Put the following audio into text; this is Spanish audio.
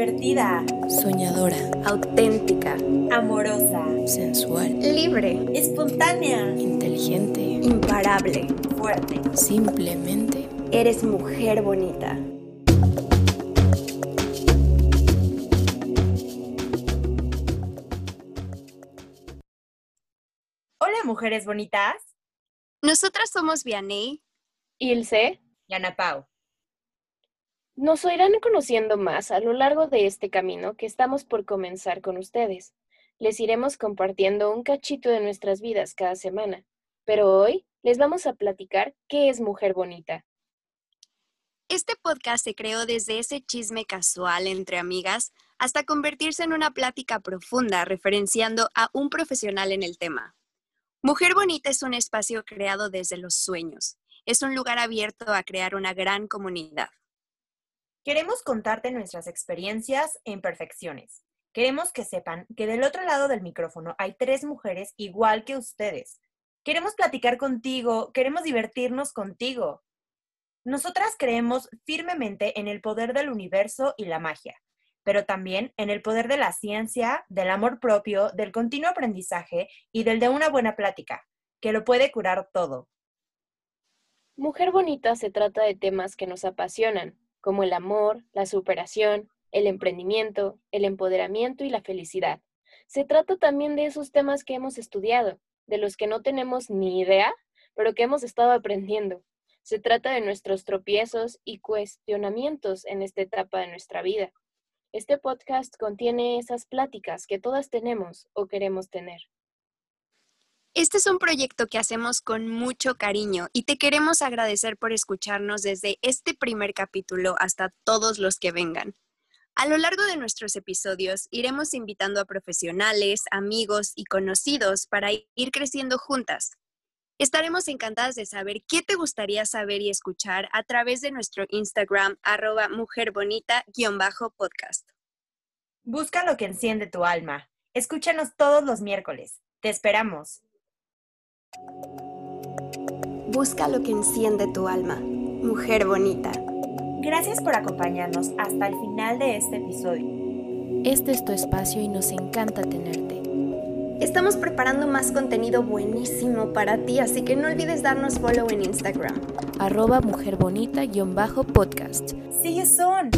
divertida, soñadora, auténtica, amorosa, sensual, libre, espontánea, inteligente, imparable, fuerte. Simplemente eres mujer bonita. Hola, mujeres bonitas. Nosotras somos Vianey, Ilse y Ana Pau. Nos irán conociendo más a lo largo de este camino que estamos por comenzar con ustedes. Les iremos compartiendo un cachito de nuestras vidas cada semana, pero hoy les vamos a platicar qué es Mujer Bonita. Este podcast se creó desde ese chisme casual entre amigas hasta convertirse en una plática profunda referenciando a un profesional en el tema. Mujer Bonita es un espacio creado desde los sueños. Es un lugar abierto a crear una gran comunidad. Queremos contarte nuestras experiencias e imperfecciones. Queremos que sepan que del otro lado del micrófono hay tres mujeres igual que ustedes. Queremos platicar contigo, queremos divertirnos contigo. Nosotras creemos firmemente en el poder del universo y la magia, pero también en el poder de la ciencia, del amor propio, del continuo aprendizaje y del de una buena plática, que lo puede curar todo. Mujer Bonita se trata de temas que nos apasionan, como el amor, la superación, el emprendimiento, el empoderamiento y la felicidad. Se trata también de esos temas que hemos estudiado, de los que no tenemos ni idea, pero que hemos estado aprendiendo. Se trata de nuestros tropiezos y cuestionamientos en esta etapa de nuestra vida. Este podcast contiene esas pláticas que todas tenemos o queremos tener. Este es un proyecto que hacemos con mucho cariño y te queremos agradecer por escucharnos desde este primer capítulo hasta todos los que vengan. A lo largo de nuestros episodios iremos invitando a profesionales, amigos y conocidos para ir creciendo juntas. Estaremos encantadas de saber qué te gustaría saber y escuchar a través de nuestro Instagram arroba mujerbonita-podcast. Busca lo que enciende tu alma. Escúchanos todos los miércoles. Te esperamos. Busca lo que enciende tu alma. Mujer bonita. Gracias por acompañarnos hasta el final de este episodio. Este es tu espacio y nos encanta tenerte. Estamos preparando más contenido buenísimo para ti, así que no olvides darnos follow en Instagram. Arroba mujerbonita-podcast. Sí, son.